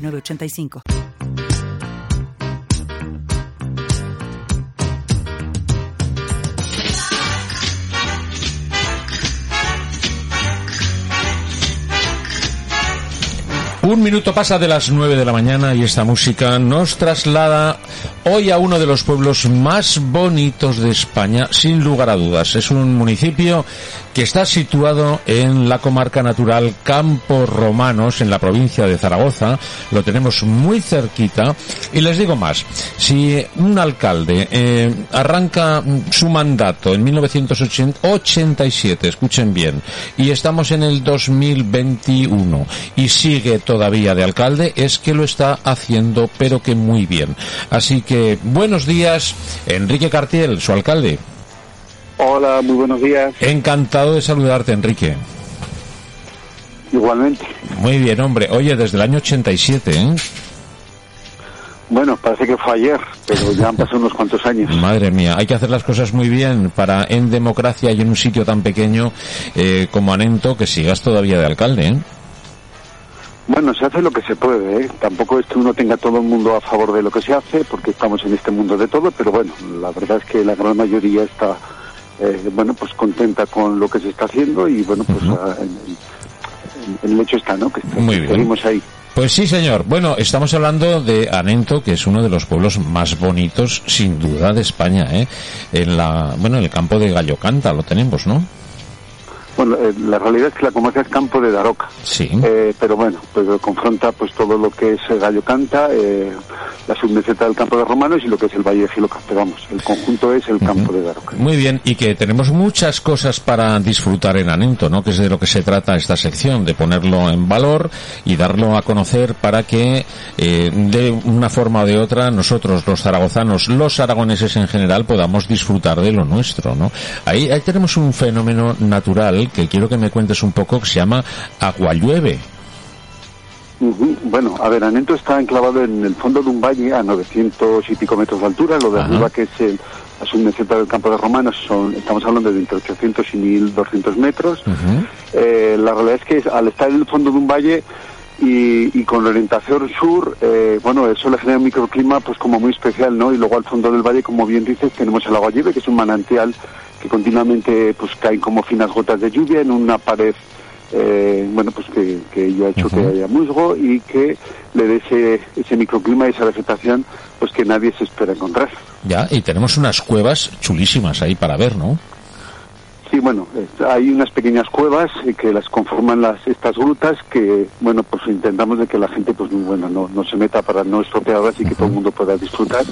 985. Un minuto pasa de las nueve de la mañana y esta música nos traslada hoy a uno de los pueblos más bonitos de España, sin lugar a dudas. Es un municipio que está situado en la comarca natural Campos Romanos, en la provincia de Zaragoza. Lo tenemos muy cerquita. Y les digo más, si un alcalde eh, arranca su mandato en 1987, escuchen bien, y estamos en el 2021 y sigue todavía de alcalde, es que lo está haciendo, pero que muy bien. Así que buenos días, Enrique Cartiel, su alcalde. Hola, muy buenos días. Encantado de saludarte, Enrique. Igualmente. Muy bien, hombre. Oye, desde el año 87, ¿eh? Bueno, parece que fue ayer, pero ya han pasado unos cuantos años. Madre mía, hay que hacer las cosas muy bien para en democracia y en un sitio tan pequeño eh, como Anento que sigas todavía de alcalde, ¿eh? Bueno, se hace lo que se puede, ¿eh? Tampoco es que uno tenga todo el mundo a favor de lo que se hace, porque estamos en este mundo de todo, pero bueno, la verdad es que la gran mayoría está, eh, bueno, pues contenta con lo que se está haciendo y bueno, pues ah, en, el hecho está, ¿no? Que Muy bien. seguimos ahí. Pues sí, señor. Bueno, estamos hablando de Anento, que es uno de los pueblos más bonitos, sin duda, de España, ¿eh? En la, bueno, en el campo de Gallocanta lo tenemos, ¿no? Bueno, eh, la realidad es que la comarca es campo de Daroca. Sí. Eh, pero bueno, pues confronta pues todo lo que es eh, Gallo Canta, eh, la submeseta del campo de Romanos y lo que es el Valle de Giloca. Pero vamos, el conjunto es el campo de Daroca. Muy bien, y que tenemos muchas cosas para disfrutar en Anento, ¿no? Que es de lo que se trata esta sección, de ponerlo en valor y darlo a conocer para que eh, de una forma o de otra nosotros, los zaragozanos, los aragoneses en general, podamos disfrutar de lo nuestro, ¿no? Ahí, ahí tenemos un fenómeno natural que quiero que me cuentes un poco que se llama aguallueve. Ujú. Bueno, a ver, Anento está enclavado en el fondo de un valle a 900 y pico metros de altura. Lo de Ajá. arriba, que es el, la submeseta del campo de Romanos, son, estamos hablando de entre 800 y 1200 metros. Eh, la realidad es que es- al estar en el fondo de un valle y, y con orientación sur, eh, bueno, eso le genera un microclima pues como muy especial, ¿no? Y luego al fondo del valle, como bien dices, tenemos el agua que es un manantial que continuamente pues caen como finas gotas de lluvia en una pared, eh, bueno, pues que, que ello ha hecho que haya musgo y que le dé ese, ese microclima y esa vegetación pues que nadie se espera encontrar. Ya, y tenemos unas cuevas chulísimas ahí para ver, ¿no? Sí, bueno, hay unas pequeñas cuevas que las conforman las estas grutas que, bueno, pues intentamos de que la gente, pues bueno, no, no se meta para no estropearlas y que todo el mundo pueda disfrutar.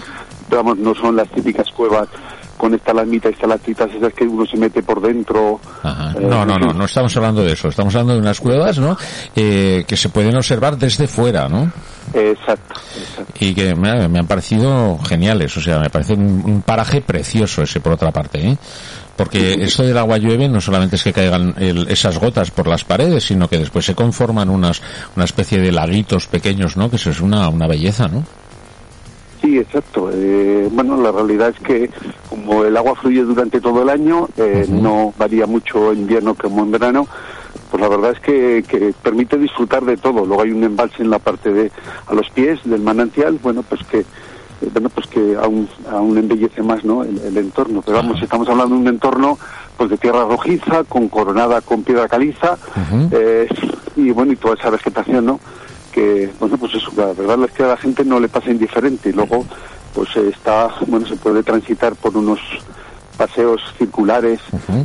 Pero vamos, no son las típicas cuevas con estalagmitas y estalactitas esas que uno se mete por dentro. Ajá. Eh, No, no, no, no estamos hablando de eso. Estamos hablando de unas cuevas, ¿no? Eh, que se pueden observar desde fuera, ¿no? Exacto, exacto. Y que me, me han parecido geniales. O sea, me parece un, un paraje precioso ese, por otra parte, ¿eh? Porque esto del agua llueve no solamente es que caigan el- esas gotas por las paredes, sino que después se conforman unas, una especie de laguitos pequeños, ¿no? Que eso es una, una belleza, ¿no? Sí, exacto. Eh, bueno, la realidad es que como el agua fluye durante todo el año, eh, no varía mucho en invierno como en verano, pues la verdad es que, que permite disfrutar de todo. Luego hay un embalse en la parte de a los pies del manantial, bueno, pues que eh, bueno, pues que aún, aún embellece más, ¿no? El, el entorno. Pero vamos, estamos hablando de un entorno pues de tierra rojiza, con coronada con piedra caliza, eh, y bueno, y toda esa vegetación, ¿no? Que, bueno, pues eso, la verdad es que a la gente no le pasa indiferente y luego, pues eh, está, bueno, se puede transitar por unos paseos circulares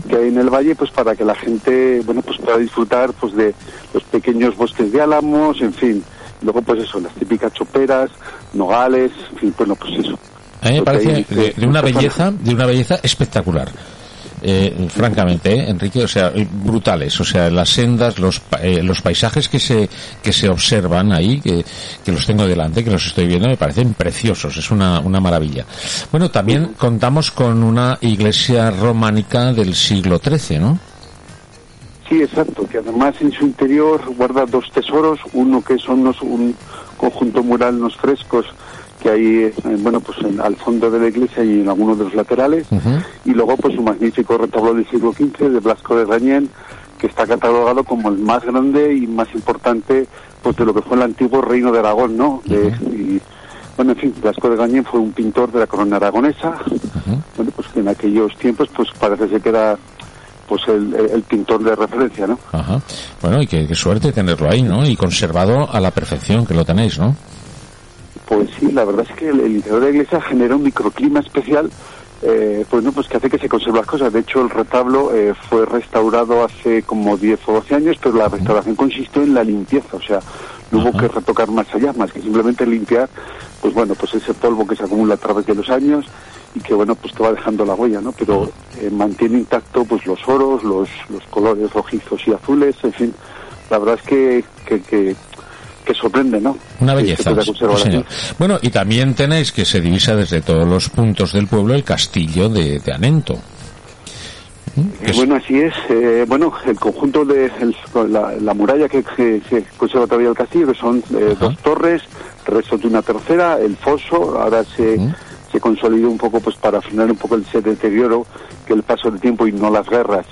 que hay en el valle, pues para que la gente, bueno, pues pueda disfrutar, pues de los pequeños bosques de álamos, en fin. Luego, pues eso, las típicas choperas, nogales, en fin, bueno, pues eso. A mí me parece de, eh, de una belleza, de una belleza espectacular. Eh, francamente, ¿eh? Enrique, o sea, brutales. O sea, las sendas, los, los paisajes que se, que se observan ahí, que, que los tengo delante, que los estoy viendo, me parecen preciosos. Es una, una maravilla. Bueno, también contamos con una iglesia románica del siglo XIII, ¿no? Sí, exacto, que además en su interior guarda dos tesoros, uno que son un conjunto mural, unos frescos que hay, eh, bueno, pues al fondo de la iglesia y en algunos de los laterales, y luego pues un magnífico retablo del siglo XV de Blasco de Rañén, que está catalogado como el más grande y más importante pues de lo que fue el antiguo reino de Aragón, ¿no? y, bueno, en fin, Blasco de Gañén fue un pintor de la corona aragonesa, bueno, pues que en aquellos tiempos pues parece ser que era pues el, pintor de referencia, ¿no? Ajá. Bueno, y qué, suerte tenerlo ahí, ¿no? Y conservado a la perfección que lo tenéis, ¿no? Pues sí, la verdad es que el, interior de la iglesia genera un microclima especial, eh, pues no, pues que hace que se conserven las cosas. De hecho, el retablo eh, fue restaurado hace como 10 o 12 años, pero la restauración consistió en la limpieza, o sea, no hubo que retocar más allá, más que simplemente limpiar, pues bueno, pues ese polvo que se acumula a través de los años y que bueno pues te va dejando la huella no pero eh, mantiene intacto pues los oros los, los colores rojizos y azules en fin la verdad es que, que, que, sorprende, ¿no? Una belleza. Bueno, y también tenéis que se divisa desde todos los puntos del pueblo el castillo de, de Anento. ¿Mm? Bueno, así es. Eh, bueno, el conjunto de la, muralla que, se conserva todavía el castillo, que son eh, dos torres, resto de una tercera, el foso, ahora se, ¿Mm? se consolidó un poco pues para frenar un poco ese deterioro que el paso del tiempo y no las guerras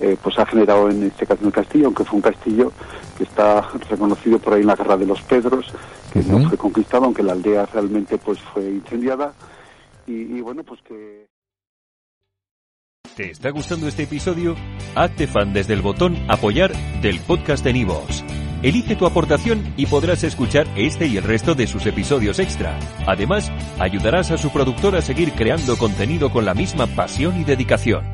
eh, pues ha generado en este caso en el castillo, aunque fue un castillo que está reconocido por ahí en la guerra de los Pedros, que no fue conquistado, aunque la aldea realmente pues fue incendiada y, bueno pues que ¿Te está gustando este episodio? Hazte fan desde el botón apoyar del podcast de Nivos. Elige tu aportación y podrás escuchar este y el resto de sus episodios extra. Además, ayudarás a su productor a seguir creando contenido con la misma pasión y dedicación.